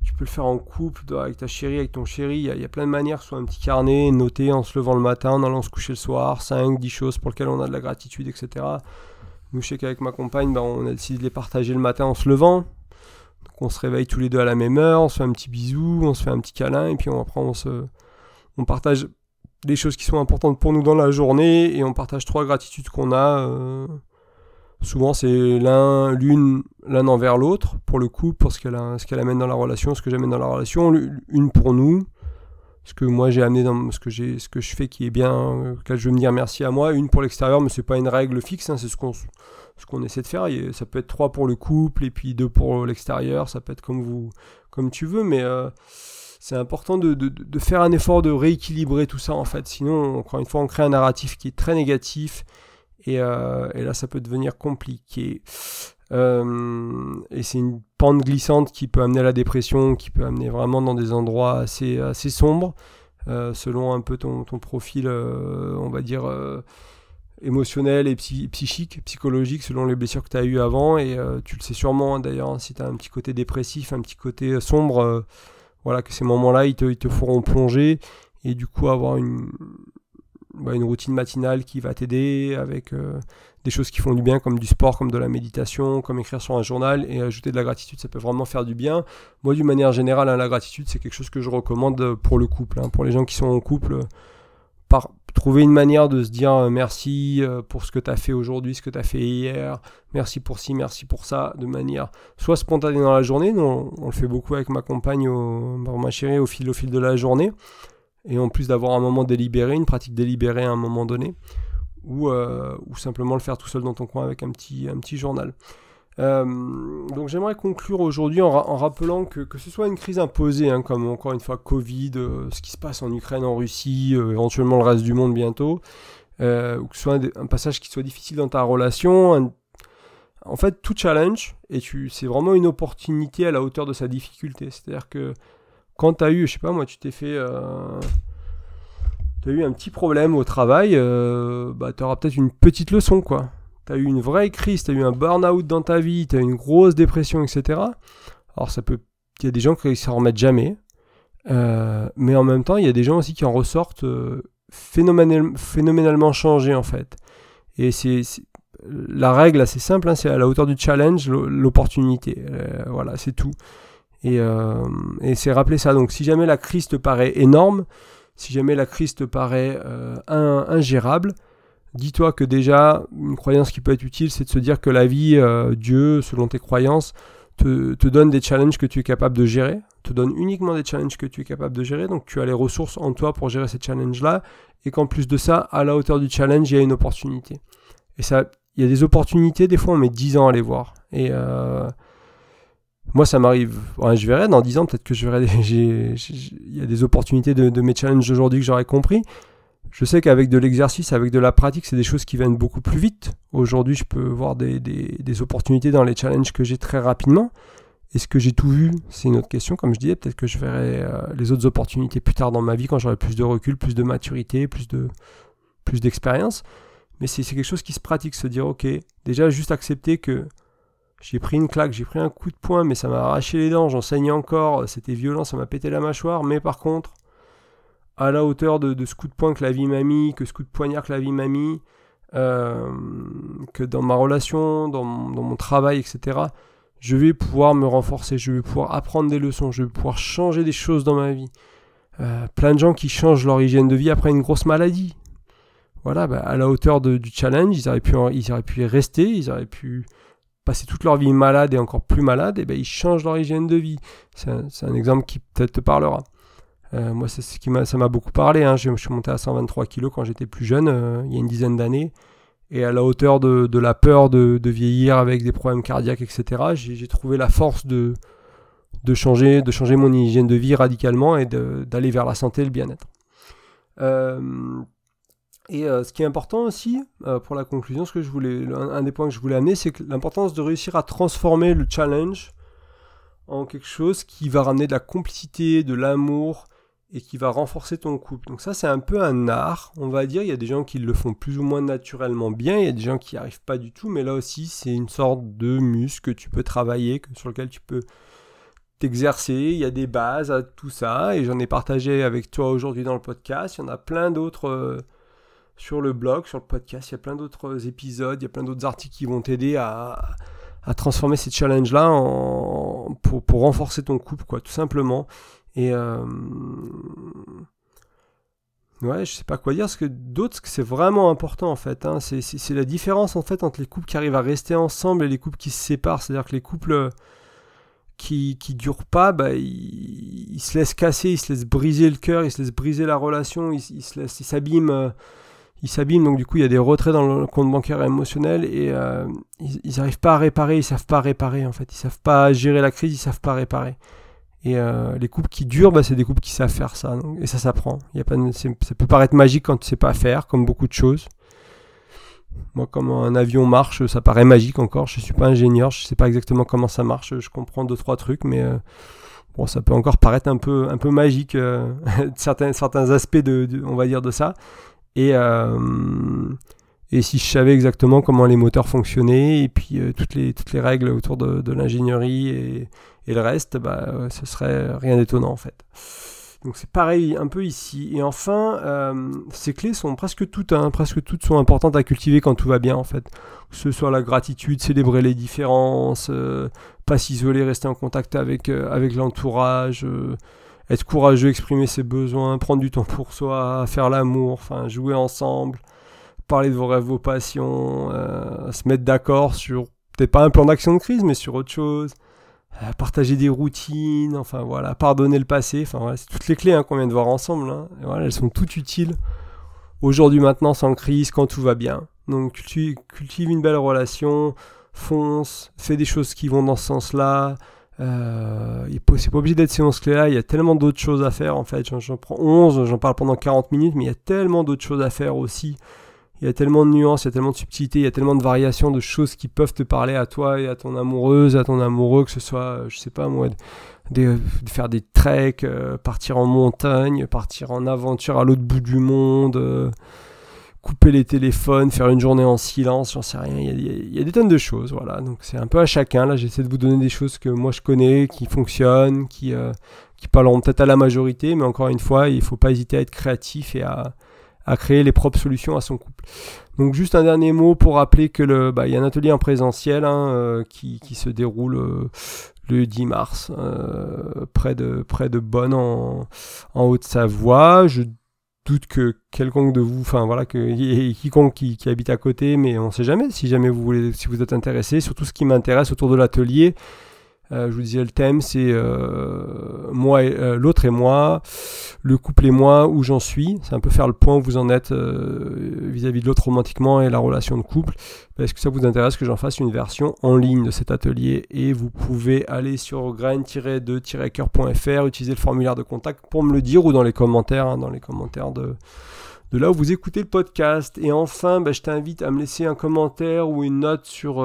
Tu peux le faire en couple, avec ta chérie, avec ton chéri. Il y, a, plein de manières, soit un petit carnet, noter en se levant le matin, en allant se coucher le soir, 5, 10 choses pour lesquelles on a de la gratitude, etc. Nous, je sais qu'avec ma compagne, ben, on a décidé de les partager le matin en se levant. Donc on se réveille tous les deux à la même heure, on se fait un petit bisou, on se fait un petit câlin, et puis on, après on, se, on partage des choses qui sont importantes pour nous dans la journée, et on partage trois gratitudes qu'on a. Euh, Souvent, c'est l'un, l'une, l'un envers l'autre pour le couple, pour ce qu'elle, ce qu'elle amène dans la relation, ce que j'amène dans la relation, une pour nous, ce que moi j'ai amené dans ce que j'ai, ce que je fais qui est bien, auquel je veux me dire merci à moi, une pour l'extérieur, mais c'est pas une règle fixe, hein, c'est ce qu'on, ce qu'on essaie de faire. ça peut être trois pour le couple et puis deux pour l'extérieur, ça peut être comme vous, comme tu veux, mais euh, c'est important de, de, de, faire un effort de rééquilibrer tout ça en fait. Sinon, encore une fois, on crée un narratif qui est très négatif euh, et, là, ça peut devenir compliqué. Euh, et c'est une pente glissante qui peut amener à la dépression, qui peut amener vraiment dans des endroits assez, assez sombres, euh, selon un peu ton, ton profil, on va dire, émotionnel et psychique, psychologique, selon les blessures que tu as eues avant. Et tu le sais sûrement hein, d'ailleurs, hein, si tu as un petit côté dépressif, un petit côté sombre, voilà, que ces moments-là, ils te, ils te feront plonger et du coup avoir une, bah, une routine matinale qui va t'aider avec euh, des choses qui font du bien comme du sport, comme de la méditation, comme écrire sur un journal et ajouter de la gratitude, ça peut vraiment faire du bien. Moi, d'une manière générale, hein, la gratitude, c'est quelque chose que je recommande pour le couple, hein. pour les gens qui sont en couple. Par, trouver une manière de se dire euh, merci euh, pour ce que tu as fait aujourd'hui, ce que tu as fait hier, merci pour ci, merci pour ça, de manière soit spontanée dans la journée, on, le fait beaucoup avec ma compagne, au, ma chérie, au fil, au fil de la journée, et en plus d'avoir un moment délibéré, une pratique délibérée à un moment donné, ou, euh, simplement le faire tout seul dans ton coin avec un petit journal. Euh, donc j'aimerais conclure aujourd'hui en, rappelant que, que ce soit une crise imposée, hein, comme encore une fois Covid, euh, ce qui se passe en Ukraine, en Russie, éventuellement le reste du monde bientôt, ou que ce soit un, passage qui soit difficile dans ta relation, en fait tout challenge, et c'est vraiment une opportunité à la hauteur de sa difficulté. C'est-à-dire que quand tu as eu, je sais pas moi, tu t'es fait. Euh, tu as eu un petit problème au travail, euh, bah, tu auras peut-être une petite leçon, quoi. Tu as eu une vraie crise, tu as eu un burn-out dans ta vie, tu as eu une grosse dépression, etc. Alors, ça peut. Il y a des gens qui s'en remettent jamais. Euh, mais en même temps, il y a des gens aussi qui en ressortent phénoménalement changés, en fait. Et c'est. La règle assez simple, hein, c'est à la hauteur du challenge, l'opportunité. voilà, c'est tout. Euh, et, c'est rappeler ça. Donc si jamais la crise te paraît énorme, si jamais la crise te paraît euh, ingérable, dis-toi que déjà, une croyance qui peut être utile, c'est de se dire que la vie, euh, Dieu, selon tes croyances, te, donne des challenges que tu es capable de gérer, te donne uniquement des challenges que tu es capable de gérer, donc tu as les ressources en toi pour gérer ces challenges-là, et qu'en plus de ça, à la hauteur du challenge, il y a une opportunité. Et ça, il y a des opportunités, des fois on met 10 ans à les voir. Et moi, ça m'arrive. je verrai dans 10 ans, peut-être que je verrai. <laughs> Il y a des opportunités de, de mes challenges aujourd'hui que j'aurais compris. Je sais qu'avec de l'exercice, avec de la pratique, c'est des choses qui viennent beaucoup plus vite. Aujourd'hui, je peux voir des, opportunités dans les challenges que j'ai très rapidement. Est-ce que j'ai tout vu? C'est une autre question. Comme je disais, peut-être que je verrai euh, les autres opportunités plus tard dans ma vie quand j'aurai plus de recul, plus de maturité, plus de plus d'expérience. Mais c'est quelque chose qui se pratique, se dire ok, déjà juste accepter que j'ai pris une claque, j'ai pris un coup de poing, mais ça m'a arraché les dents, j'en saignais encore, c'était violent, ça m'a pété la mâchoire, mais par contre, à la hauteur de, ce coup de poing que la vie m'a mis, que ce coup de poignard que la vie m'a mis, euh, que dans ma relation, dans, mon travail, etc., je vais pouvoir me renforcer, je vais pouvoir apprendre des leçons, je vais pouvoir changer des choses dans ma vie. Euh, plein de gens qui changent leur hygiène de vie après une grosse maladie. Voilà, bah, à la hauteur du challenge, ils auraient, pu, y rester, ils auraient pu passer toute leur vie malade et encore plus malade, et ben ils changent leur hygiène de vie. C'est un, exemple qui peut-être te parlera. Euh, moi, c'est ce qui m'a, ça m'a beaucoup parlé. Hein. Je, suis monté à 123 kg quand j'étais plus jeune, euh, il y a une dizaine d'années. Et à la hauteur de, la peur de, vieillir avec des problèmes cardiaques, etc., j'ai, trouvé la force de, de, changer, de changer mon hygiène de vie radicalement et d'aller vers la santé et le bien-être. Euh, et ce qui est important aussi, pour la conclusion, ce que je voulais, un, des points que je voulais amener, c'est l'importance de réussir à transformer le challenge en quelque chose qui va ramener de la complicité, de l'amour et qui va renforcer ton couple. Donc ça, c'est un peu un art, on va dire. Il y a des gens qui le font plus ou moins naturellement bien, il y a des gens qui n'y arrivent pas du tout, mais là aussi, c'est une sorte de muscle que tu peux travailler, sur lequel tu peux t'exercer. Il y a des bases à tout ça, et j'en ai partagé avec toi aujourd'hui dans le podcast. Il y en a plein d'autres. Euh, sur le blog, sur le podcast. Il y a plein d'autres épisodes, il y a plein d'autres articles qui vont t'aider à, transformer ces challenges-là pour, renforcer ton couple, quoi, tout simplement. Et euh, ouais, je sais pas quoi dire, parce que d'autres, c'est vraiment important en fait. Hein. C'est la différence en fait entre les couples qui arrivent à rester ensemble et les couples qui se séparent. C'est-à-dire que les couples qui, qui durent pas, bah, ils, se laissent casser, ils se laissent briser le cœur, ils se laissent briser la relation, ils, ils s'abîment. Euh, s'abîment, donc du coup il y a des retraits dans le compte bancaire émotionnel et euh, ils n'arrivent pas à réparer, ils savent pas réparer en fait, ils savent pas gérer la crise, ils savent pas réparer. Et euh, les couples qui durent, bah, c'est des couples qui savent faire ça, et ça s'apprend. Y ça peut paraître magique quand tu sais pas faire, comme beaucoup de choses. Moi, comment un avion marche, ça paraît magique encore. Je suis pas ingénieur, je sais pas exactement comment ça marche. Je comprends deux trois trucs, mais euh, bon, ça peut encore paraître un peu un peu magique <laughs> certains certains aspects de, on va dire de ça. Et, euh, et si je savais exactement comment les moteurs fonctionnaient et puis euh, toutes, les, toutes les règles autour de, l'ingénierie et, et, le reste, bah, euh, ce serait rien d'étonnant en fait. Donc c'est pareil un peu ici. Et enfin, ces clés sont presque toutes, hein, presque toutes sont importantes à cultiver quand tout va bien en fait. Que ce soit la gratitude, célébrer les différences, pas s'isoler, rester en contact avec, avec l'entourage, être courageux, exprimer ses besoins, prendre du temps pour soi, faire l'amour, enfin jouer ensemble, parler de vos rêves, vos passions, euh, se mettre d'accord sur peut-être pas un plan d'action de crise, mais sur autre chose, partager des routines, enfin voilà, pardonner le passé, enfin c'est toutes les clés hein, qu'on vient de voir ensemble. Hein. voilà, elles sont toutes utiles aujourd'hui, maintenant, sans crise, quand tout va bien. Donc cultive, une belle relation, fonce, fais des choses qui vont dans ce sens-là. Euh, c'est pas obligé d'être séance clé là, il y a tellement d'autres choses à faire en fait. J'en prends 11, j'en parle pendant 40 minutes, mais il y a tellement d'autres choses à faire aussi. Il y a tellement de nuances, il y a tellement de subtilités, il y a tellement de variations de choses qui peuvent te parler à toi et à ton amoureuse, à ton amoureux, que ce soit, euh, je sais pas moi, de, faire des treks, euh, partir en montagne, partir en aventure à l'autre bout du monde couper les téléphones, faire une journée en silence, j'en sais rien. Il y, a, des tonnes de choses, voilà. Donc c'est un peu à chacun. Là, j'essaie de vous donner des choses que moi je connais, qui fonctionnent, qui, euh, qui parleront peut-être à la majorité, mais encore une fois, il ne faut pas hésiter à être créatif et à, créer les propres solutions à son couple. Donc juste un dernier mot pour rappeler que bah, y a un atelier en présentiel hein, euh, qui, se déroule euh, le 10 mars près de près de Bonn en, en Haute-Savoie. Je doute que quelconque de vous, enfin voilà, que <laughs> quiconque qui, habite à côté, mais on ne sait jamais. Si jamais vous voulez, si vous êtes intéressé, surtout ce qui m'intéresse autour de l'atelier, Euh, je vous disais, le thème, c'est euh, moi euh, l'autre et moi, le couple et moi, où j'en suis. C'est un peu faire le point où vous en êtes vis-à-vis de l'autre romantiquement et la relation de couple. Est-ce que ça vous intéresse que j'en fasse une version en ligne de cet atelier? Et vous pouvez aller sur grain-2-coeur.fr, utiliser le formulaire de contact pour me le dire ou dans les commentaires, hein, dans les commentaires de de là où vous écoutez le podcast. Et enfin, bah, je t'invite à me laisser un commentaire ou une note sur,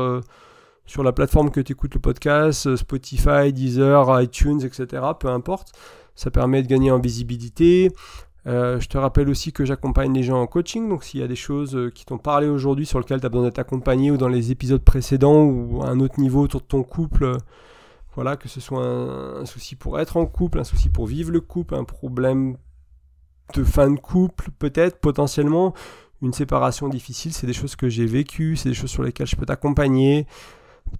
sur la plateforme que tu écoutes le podcast, euh, Spotify, Deezer, iTunes, etc. Peu importe. Ça permet de gagner en visibilité. Euh, je te rappelle aussi que j'accompagne les gens en coaching, donc s'il y a des choses euh, qui t'ont parlé aujourd'hui sur lesquelles tu as besoin d'être accompagné ou dans les épisodes précédents ou à un autre niveau autour de ton couple, voilà, que ce soit un, souci pour être en couple, un souci pour vivre le couple, un problème de fin de couple peut-être potentiellement, une séparation difficile, c'est des choses que j'ai vécues, c'est des choses sur lesquelles je peux t'accompagner.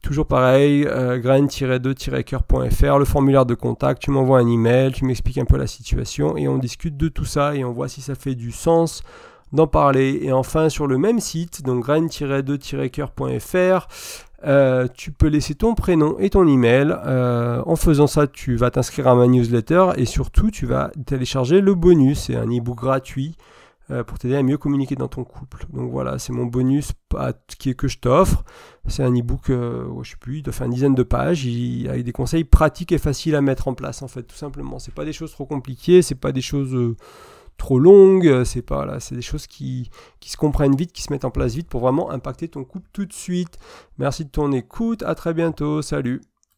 Toujours pareil, euh, grain-2-coeur.fr, le formulaire de contact, tu m'envoies un email, tu m'expliques un peu la situation et on discute de tout ça et on voit si ça fait du sens d'en parler. Et enfin, sur le même site, donc grain-2-coeur.fr, euh, tu peux laisser ton prénom et ton email. Euh, en faisant ça, tu vas t'inscrire à ma newsletter et surtout, tu vas télécharger le bonus. C'est un ebook gratuit euh, pour t'aider à mieux communiquer dans ton couple. Donc voilà, c'est mon bonus qui que je t'offre. C'est un e-book, euh, je sais plus, il doit faire une dizaine de pages, il, avec des conseils pratiques et faciles à mettre en place en fait, tout simplement. C'est pas des choses trop compliquées, c'est pas des choses euh, trop longues, c'est pas là, c'est des choses qui, qui se comprennent vite, qui se mettent en place vite pour vraiment impacter ton couple tout de suite. Merci de ton écoute, à très bientôt, salut.